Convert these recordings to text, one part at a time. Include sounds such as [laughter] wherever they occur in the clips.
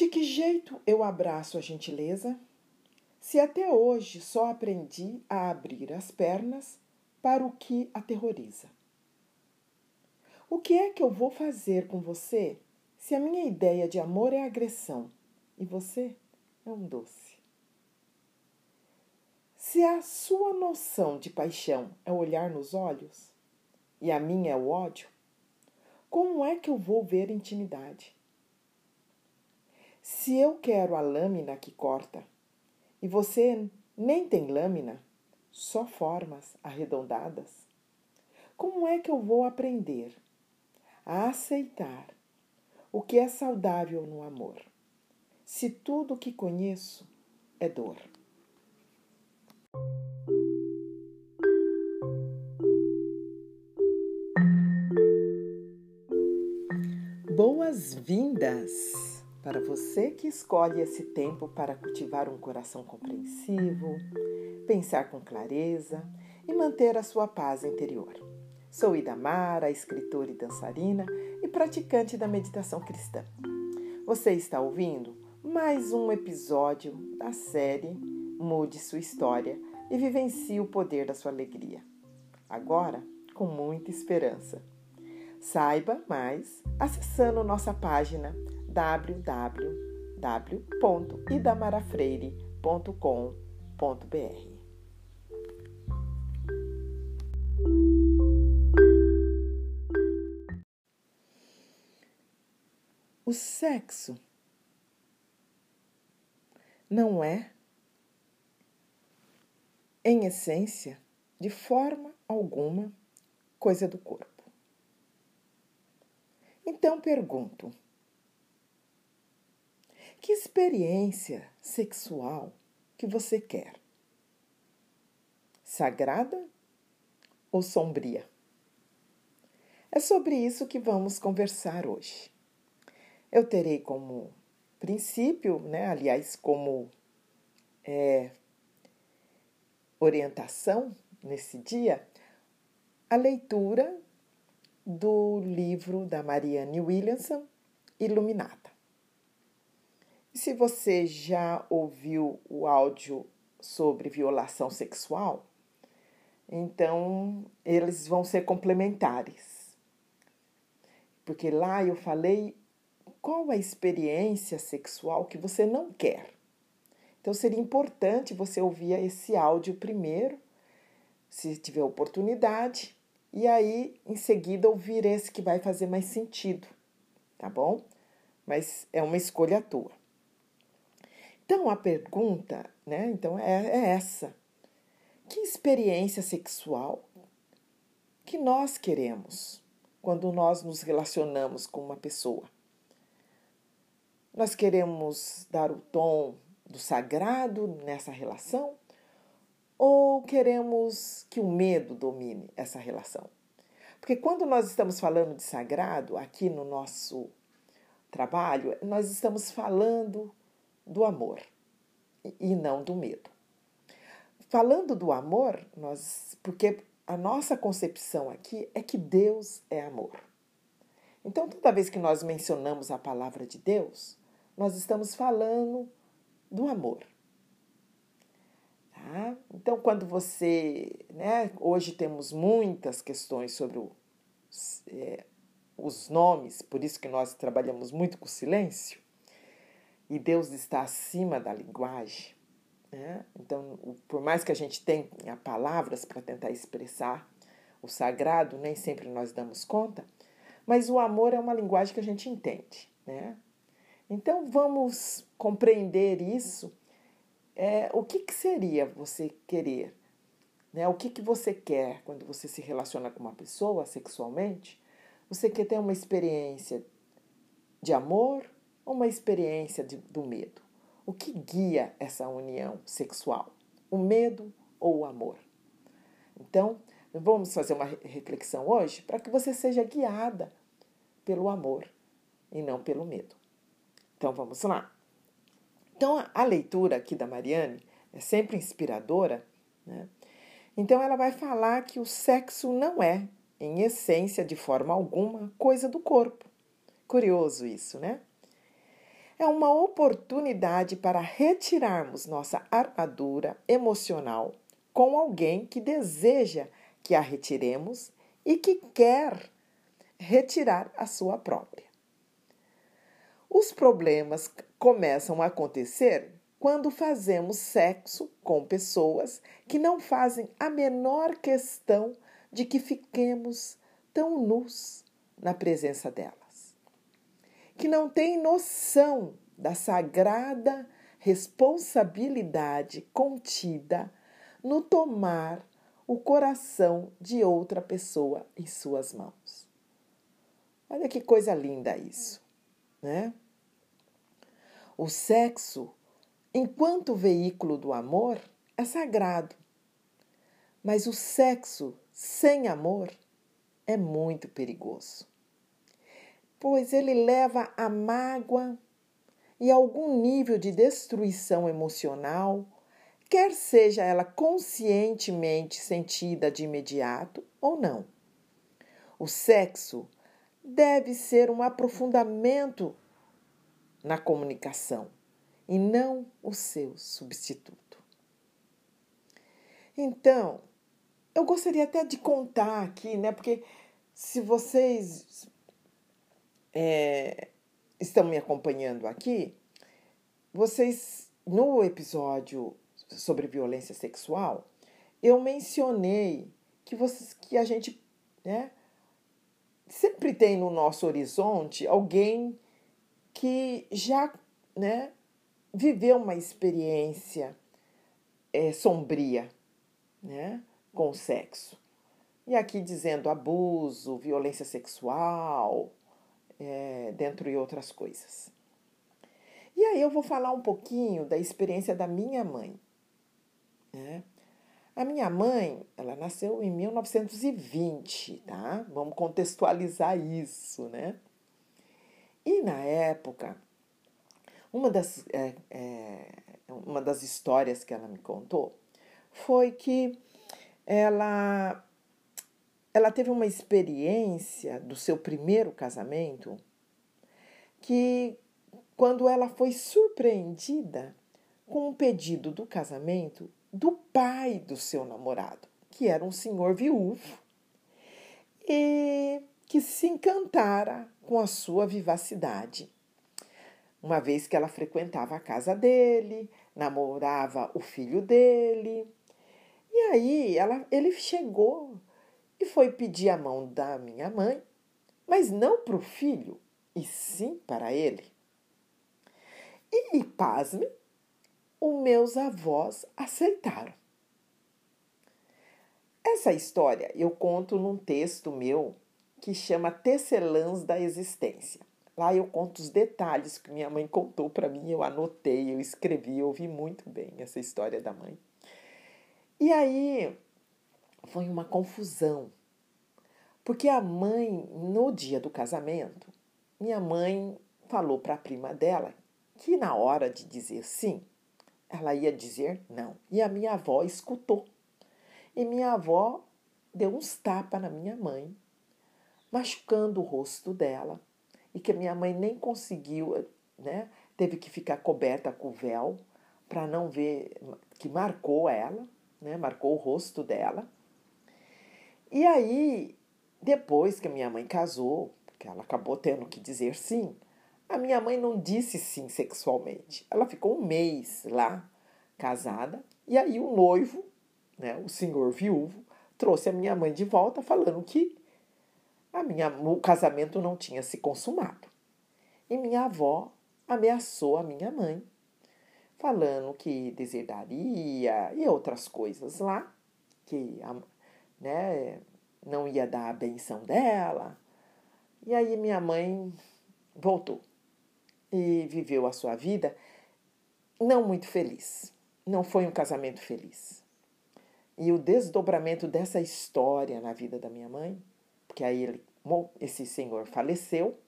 De que jeito eu abraço a gentileza? Se até hoje só aprendi a abrir as pernas para o que aterroriza. O que é que eu vou fazer com você se a minha ideia de amor é agressão e você é um doce? Se a sua noção de paixão é olhar nos olhos e a minha é o ódio, como é que eu vou ver intimidade? Se eu quero a lâmina que corta e você nem tem lâmina, só formas arredondadas, como é que eu vou aprender a aceitar o que é saudável no amor, se tudo que conheço é dor? Boas-vindas para você que escolhe esse tempo para cultivar um coração compreensivo, pensar com clareza e manter a sua paz interior. Sou Idamara, escritora e dançarina e praticante da meditação cristã. Você está ouvindo mais um episódio da série Mude Sua História e Vivencie o Poder da Sua Alegria. Agora, com muita esperança. Saiba mais acessando nossa página www.idamarafreire.com.br. O sexo não é, em essência, de forma alguma, coisa do corpo. Então pergunto: que experiência sexual que você quer? Sagrada ou sombria? É sobre isso que vamos conversar hoje. Eu terei como princípio, né, aliás, como é, orientação nesse dia, a leitura do livro da Marianne Williamson, Iluminada. Se você já ouviu o áudio sobre violação sexual, então eles vão ser complementares. Porque lá eu falei qual a experiência sexual que você não quer. Então seria importante você ouvir esse áudio primeiro, se tiver oportunidade, e aí em seguida ouvir esse que vai fazer mais sentido, tá bom? Mas é uma escolha tua. Então a pergunta, né? Então é, é essa: que experiência sexual que nós queremos quando nós nos relacionamos com uma pessoa? Nós queremos dar o tom do sagrado nessa relação ou queremos que o medo domine essa relação? Porque quando nós estamos falando de sagrado aqui no nosso trabalho, nós estamos falando do amor e não do medo. Falando do amor, nós, porque a nossa concepção aqui é que Deus é amor. Então, toda vez que nós mencionamos a palavra de Deus, nós estamos falando do amor. Tá? Então, quando você. Né, hoje temos muitas questões sobre o, é, os nomes, por isso que nós trabalhamos muito com silêncio, e Deus está acima da linguagem. Né? Então, por mais que a gente tenha palavras para tentar expressar o sagrado, nem sempre nós damos conta, mas o amor é uma linguagem que a gente entende. Né? Então, vamos compreender isso é, o que, que seria você querer? Né? O que, que você quer quando você se relaciona com uma pessoa sexualmente? Você quer ter uma experiência de amor uma experiência de, do medo? O que guia essa união sexual? O medo ou o amor? Então, vamos fazer uma reflexão hoje para que você seja guiada pelo amor e não pelo medo. Então, vamos lá. Então, a leitura aqui da Mariane é sempre inspiradora, né? Então, ela vai falar que o sexo não é, em essência, de forma alguma, coisa do corpo. Curioso isso, né? É uma oportunidade para retirarmos nossa armadura emocional com alguém que deseja que a retiremos e que quer retirar a sua própria. Os problemas começam a acontecer quando fazemos sexo com pessoas que não fazem a menor questão de que fiquemos tão nus na presença delas, que não têm noção da sagrada responsabilidade contida no tomar o coração de outra pessoa em suas mãos. Olha que coisa linda isso, né? O sexo enquanto veículo do amor, é sagrado. Mas o sexo sem amor é muito perigoso, pois ele leva a mágoa e algum nível de destruição emocional, quer seja ela conscientemente sentida de imediato ou não. O sexo deve ser um aprofundamento na comunicação e não o seu substituto. Então, eu gostaria até de contar aqui, né? Porque se vocês é, estão me acompanhando aqui, vocês no episódio sobre violência sexual, eu mencionei que vocês que a gente, né, sempre tem no nosso horizonte alguém que já, né, viveu uma experiência é, sombria né, com o sexo. E aqui dizendo abuso, violência sexual, é, dentre outras coisas. E aí eu vou falar um pouquinho da experiência da minha mãe. Né? A minha mãe, ela nasceu em 1920, tá? Vamos contextualizar isso, né? E na época, uma das, é, é, uma das histórias que ela me contou foi que ela, ela teve uma experiência do seu primeiro casamento que, quando ela foi surpreendida com um pedido do casamento do pai do seu namorado, que era um senhor viúvo, e que se encantara com a sua vivacidade uma vez que ela frequentava a casa dele, namorava o filho dele. E aí ela, ele chegou e foi pedir a mão da minha mãe, mas não para o filho, e sim para ele. E, pasme, os meus avós aceitaram. Essa história eu conto num texto meu que chama Tecelãs da Existência. Lá eu conto os detalhes que minha mãe contou para mim, eu anotei, eu escrevi, eu ouvi muito bem essa história da mãe. E aí foi uma confusão, porque a mãe, no dia do casamento, minha mãe falou para a prima dela que na hora de dizer sim, ela ia dizer não. E a minha avó escutou. E minha avó deu uns tapas na minha mãe, machucando o rosto dela e que a minha mãe nem conseguiu, né? Teve que ficar coberta com o véu para não ver que marcou ela, né? Marcou o rosto dela. E aí, depois que a minha mãe casou, que ela acabou tendo que dizer sim, a minha mãe não disse sim sexualmente. Ela ficou um mês lá, casada, e aí o noivo, né, o senhor viúvo, trouxe a minha mãe de volta falando que a minha, o casamento não tinha se consumado. E minha avó ameaçou a minha mãe, falando que deserdaria e outras coisas lá, que né, não ia dar a benção dela. E aí minha mãe voltou e viveu a sua vida não muito feliz. Não foi um casamento feliz. E o desdobramento dessa história na vida da minha mãe porque aí ele, esse senhor faleceu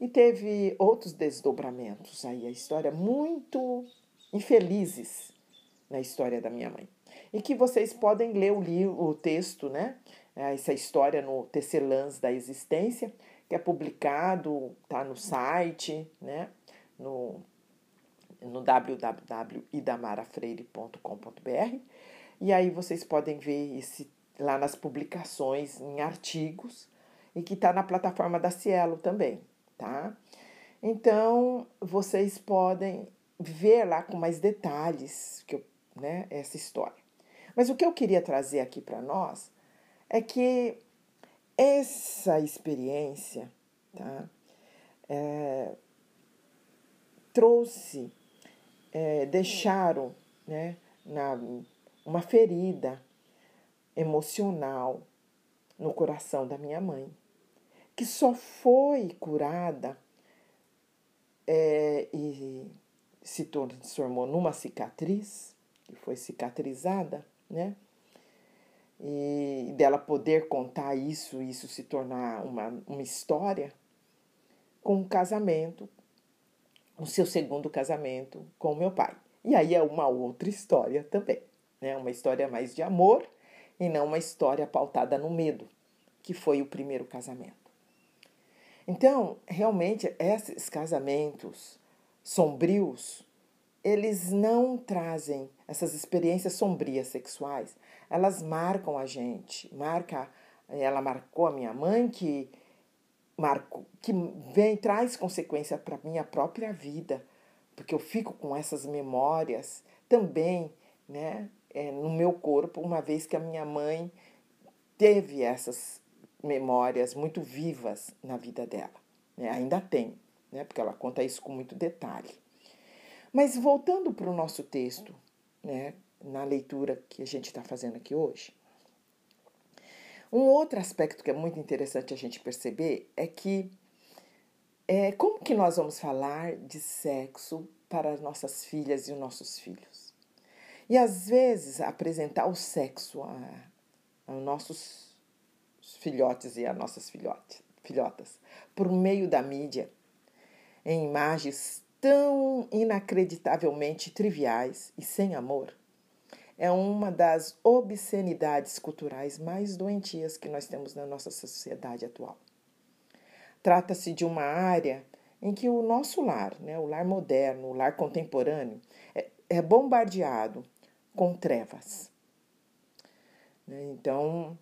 e teve outros desdobramentos aí, a história muito infelizes na história da minha mãe. E que vocês podem ler o livro, o texto, né? Essa história no Tecelãs da Existência, que é publicado, tá no site, né? no, no www.idamarafreire.com.br e aí vocês podem ver esse lá nas publicações, em artigos, e que está na plataforma da Cielo também, tá? Então, vocês podem ver lá com mais detalhes que eu, né, essa história. Mas o que eu queria trazer aqui para nós é que essa experiência tá, é, trouxe, é, deixaram né, na, uma ferida emocional no coração da minha mãe, que só foi curada é, e se transformou numa cicatriz, que foi cicatrizada, né? E dela poder contar isso, isso se tornar uma, uma história, com o casamento, o seu segundo casamento com meu pai. E aí é uma outra história também, né? Uma história mais de amor e não uma história pautada no medo, que foi o primeiro casamento. Então, realmente, esses casamentos sombrios, eles não trazem essas experiências sombrias sexuais, elas marcam a gente, marca, ela marcou a minha mãe que marco que vem traz consequência para minha própria vida, porque eu fico com essas memórias também, né, é, no meu corpo, uma vez que a minha mãe teve essas memórias muito vivas na vida dela, né, ainda tem, né, porque ela conta isso com muito detalhe. Mas voltando para o nosso texto, né, na leitura que a gente está fazendo aqui hoje, um outro aspecto que é muito interessante a gente perceber é que é, como que nós vamos falar de sexo para as nossas filhas e os nossos filhos? E às vezes apresentar o sexo a, aos nossos filhotes e a nossas filhotes, filhotas por meio da mídia, em imagens tão inacreditavelmente triviais e sem amor, é uma das obscenidades culturais mais doentias que nós temos na nossa sociedade atual. Trata-se de uma área em que o nosso lar, né, o lar moderno, o lar contemporâneo, é, é bombardeado com trevas. Né, então,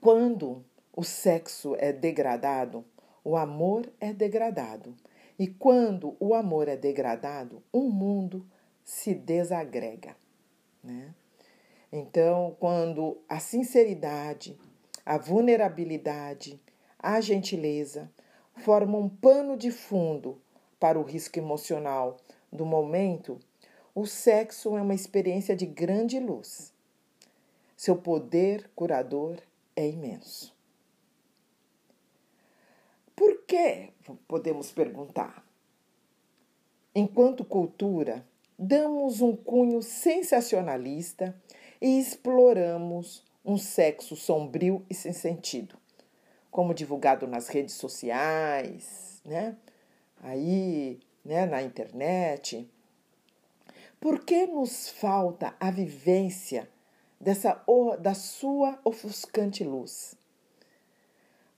quando o sexo é degradado, o amor é degradado. E quando o amor é degradado, o mundo se desagrega. Né? Então, quando a sinceridade, a vulnerabilidade, a gentileza formam um pano de fundo para o risco emocional do momento, o sexo é uma experiência de grande luz. Seu poder curador é imenso. Que? Podemos perguntar. Enquanto cultura, damos um cunho sensacionalista e exploramos um sexo sombrio e sem sentido, como divulgado nas redes sociais, né? Aí, né, na internet. Por que nos falta a vivência dessa da sua ofuscante luz?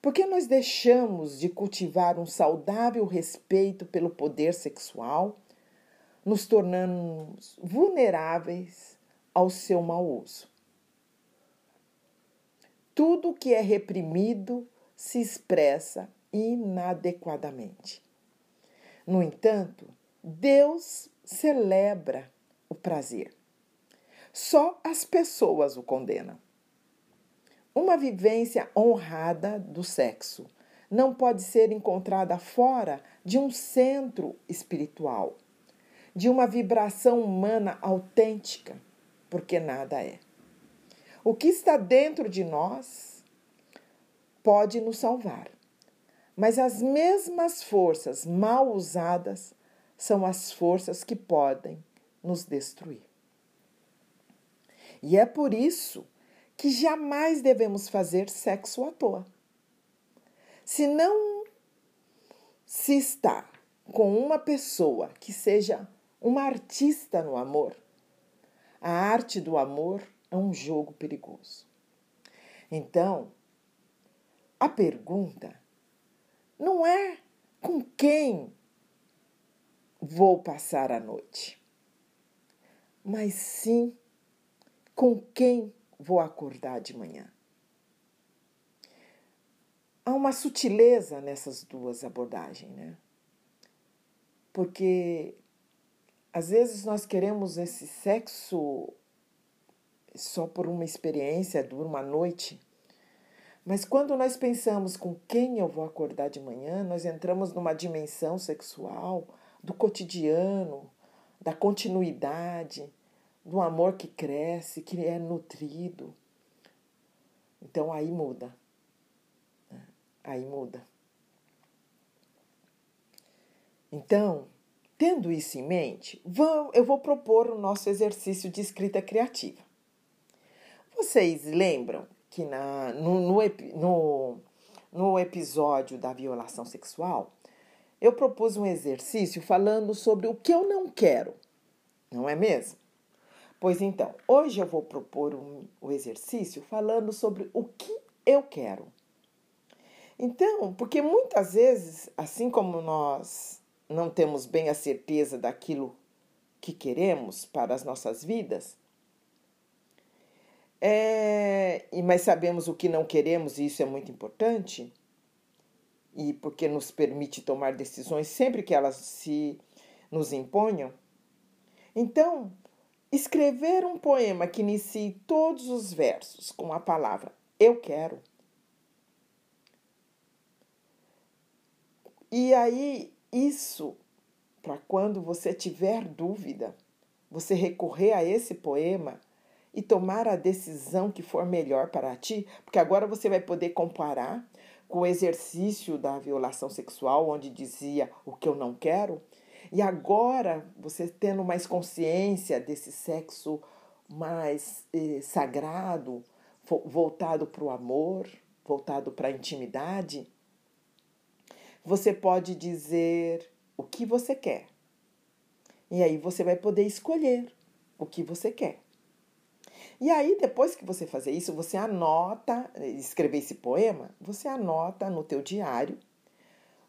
Por que nós deixamos de cultivar um saudável respeito pelo poder sexual? nos tornamos vulneráveis ao seu mau uso. Tudo que é reprimido se expressa inadequadamente. No entanto, Deus celebra o prazer. Só as pessoas o condenam. Uma vivência honrada do sexo não pode ser encontrada fora de um centro espiritual de uma vibração humana autêntica, porque nada é. O que está dentro de nós pode nos salvar, mas as mesmas forças mal usadas são as forças que podem nos destruir. E é por isso que jamais devemos fazer sexo à toa. Se não se está com uma pessoa que seja uma artista no amor. A arte do amor é um jogo perigoso. Então, a pergunta não é com quem vou passar a noite, mas sim com quem vou acordar de manhã. Há uma sutileza nessas duas abordagens, né? Porque às vezes nós queremos esse sexo só por uma experiência, dura uma noite. Mas quando nós pensamos com quem eu vou acordar de manhã, nós entramos numa dimensão sexual do cotidiano, da continuidade, do amor que cresce, que é nutrido. Então aí muda. Né? Aí muda. Então, tendo isso em mente, eu vou propor o nosso exercício de escrita criativa. Vocês lembram que na, no, no, no, no episódio da violação sexual, eu propus um exercício falando sobre o que eu não quero, não é mesmo? Pois então, hoje eu vou propor um, um exercício falando sobre o que eu quero. Então, porque muitas vezes, assim como nós não temos bem a certeza daquilo que queremos para as nossas vidas, é, mas sabemos o que não queremos e isso é muito importante, e porque nos permite tomar decisões sempre que elas se nos imponham. Então, escrever um poema que inicie todos os versos com a palavra eu quero. E aí, isso, para quando você tiver dúvida, você recorrer a esse poema e tomar a decisão que for melhor para ti, porque agora você vai poder comparar com o exercício da violação sexual, onde dizia o que eu não quero, e agora, você tendo mais consciência desse sexo mais eh, sagrado, voltado para o amor, voltado para a intimidade, você pode dizer o que você quer. E aí você vai poder escolher o que você quer. E aí, depois que você fazer isso, você anota, escrever esse poema, você anota no teu diário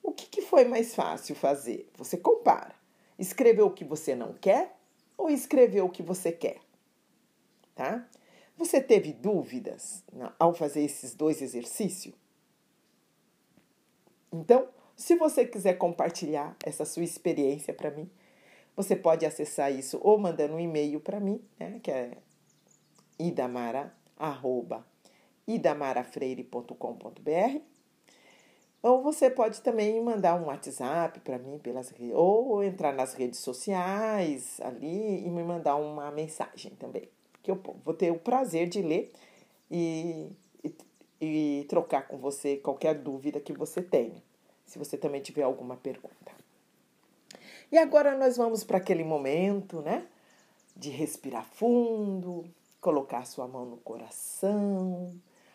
o que, que foi mais fácil fazer? Você compara. Escreveu o que você não quer ou escreveu o que você quer? Tá? Você teve dúvidas ao fazer esses dois exercícios? Então, se você quiser compartilhar essa sua experiência para mim, você pode acessar isso ou mandando um e-mail para mim, né, que é idamara, idamarafreire.com.br ou você pode também mandar um WhatsApp para mim pelas ou entrar nas redes sociais ali e me mandar uma mensagem também, que eu vou ter o prazer de ler e, e, e trocar com você qualquer dúvida que você tenha, se você também tiver alguma pergunta. E agora nós vamos para aquele momento, né, de respirar fundo, colocar sua mão no coração,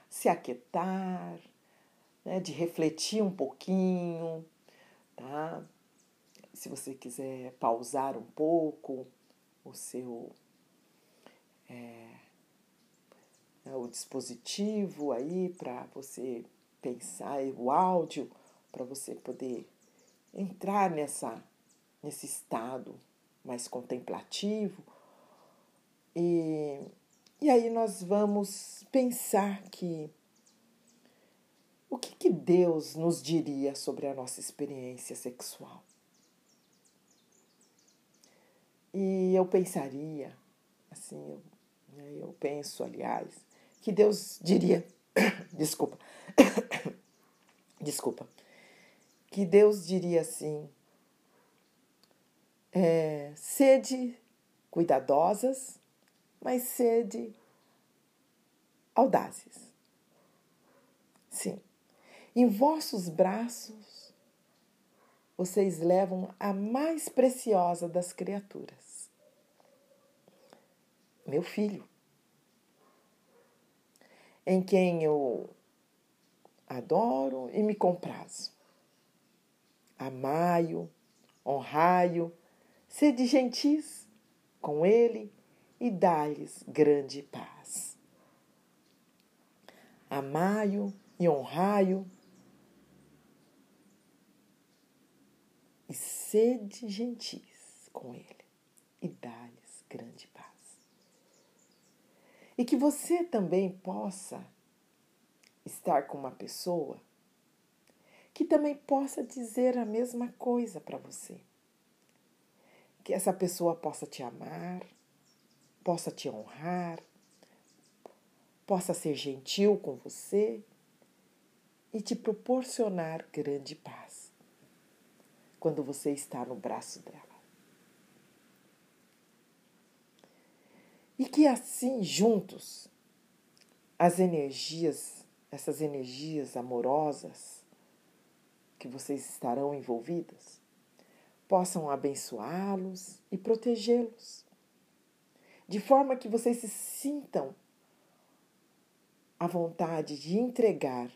se aquietar né, de refletir um pouquinho, tá? Se você quiser pausar um pouco o seu é, né, o dispositivo aí para você pensar o áudio para você poder entrar nessa nesse estado mais contemplativo e, e aí nós vamos pensar que o que, que Deus nos diria sobre a nossa experiência sexual? E eu pensaria, assim, eu, né, eu penso, aliás, que Deus diria, [coughs] desculpa, [coughs] desculpa, que Deus diria assim, é, sede cuidadosas, mas sede audazes. Sim. Em vossos braços vocês levam a mais preciosa das criaturas, meu filho, em quem eu adoro e me comprazo. Amai-o, honrai-o, sede gentis com ele e dai-lhes grande paz. Amai-o e honrai-o e sede gentis com Ele e dá-lhes grande paz. E que você também possa estar com uma pessoa que também possa dizer a mesma coisa para você. Que essa pessoa possa te amar, possa te honrar, possa ser gentil com você e te proporcionar grande paz quando você está no braço dela. E que assim, juntos, as energias, essas energias amorosas que vocês estarão envolvidas, possam abençoá-los e protegê-los, de forma que vocês se sintam a vontade de entregar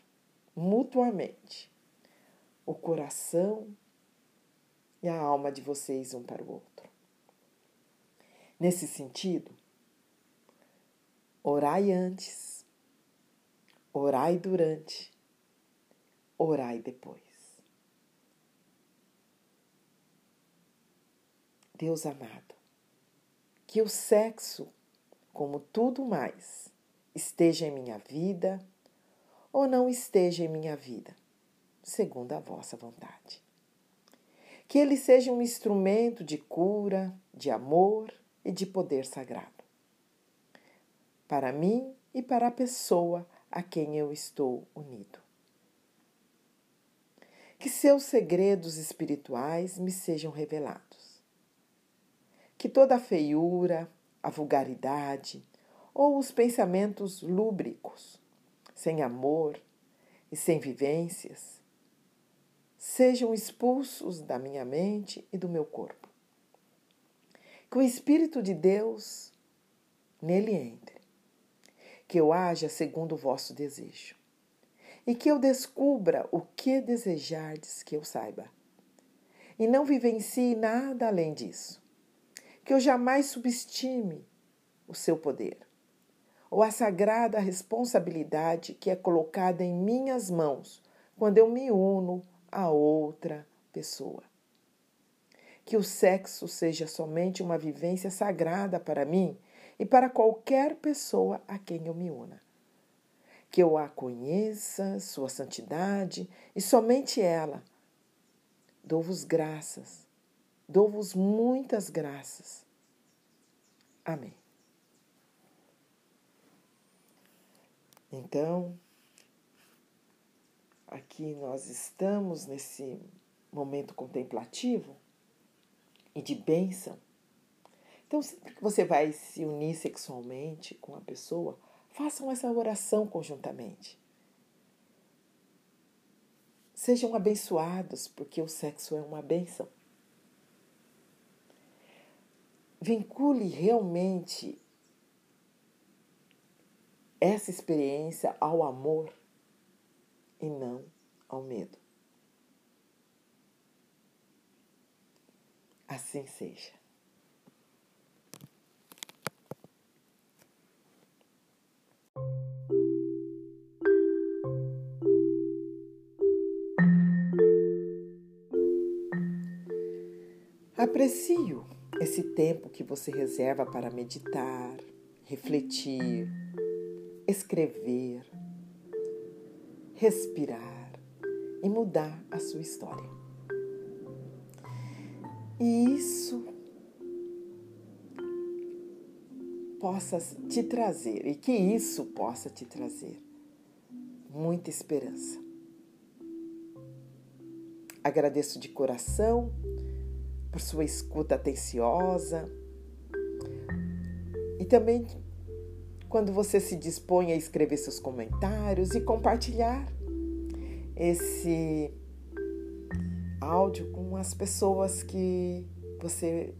mutuamente o coração e a alma de vocês um para o outro. Nesse sentido, orai antes, orai durante, orai depois. Deus amado, que o sexo, como tudo mais, esteja em minha vida ou não esteja em minha vida, segundo a vossa vontade. Que ele seja um instrumento de cura, de amor e de poder sagrado. Para mim e para a pessoa a quem eu estou unido. Que seus segredos espirituais me sejam revelados. Que toda a feiura, a vulgaridade, ou os pensamentos lúbricos, sem amor e sem vivências, sejam expulsos da minha mente e do meu corpo. Que o Espírito de Deus nele entre, que eu haja segundo o vosso desejo, e que eu descubra o que desejardes que eu saiba, e não vivencie nada além disso, que eu jamais subestime o seu poder. Ou a sagrada responsabilidade que é colocada em minhas mãos quando eu me uno a outra pessoa. Que o sexo seja somente uma vivência sagrada para mim e para qualquer pessoa a quem eu me una. Que eu a conheça, sua santidade e somente ela. Dou-vos graças, dou-vos muitas graças. Amém. Então, aqui nós estamos nesse momento contemplativo e de bênção. Então, sempre que você vai se unir sexualmente com a pessoa, façam essa oração conjuntamente. Sejam abençoados, porque o sexo é uma bênção. Vincule realmente essa experiência ao amor e não ao medo. Assim seja. Aprecio esse tempo que você reserva para meditar, refletir, escrever, respirar e mudar a sua história. E isso possa te trazer, e que isso possa te trazer muita esperança. Agradeço de coração por sua escuta atenciosa e também quando você se dispõe a escrever seus comentários e compartilhar esse áudio com as pessoas que você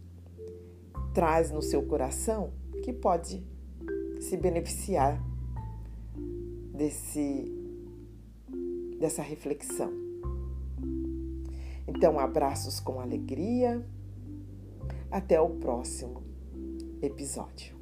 traz no seu coração que pode se beneficiar desse dessa reflexão. Então, abraços com alegria. Até o próximo episódio.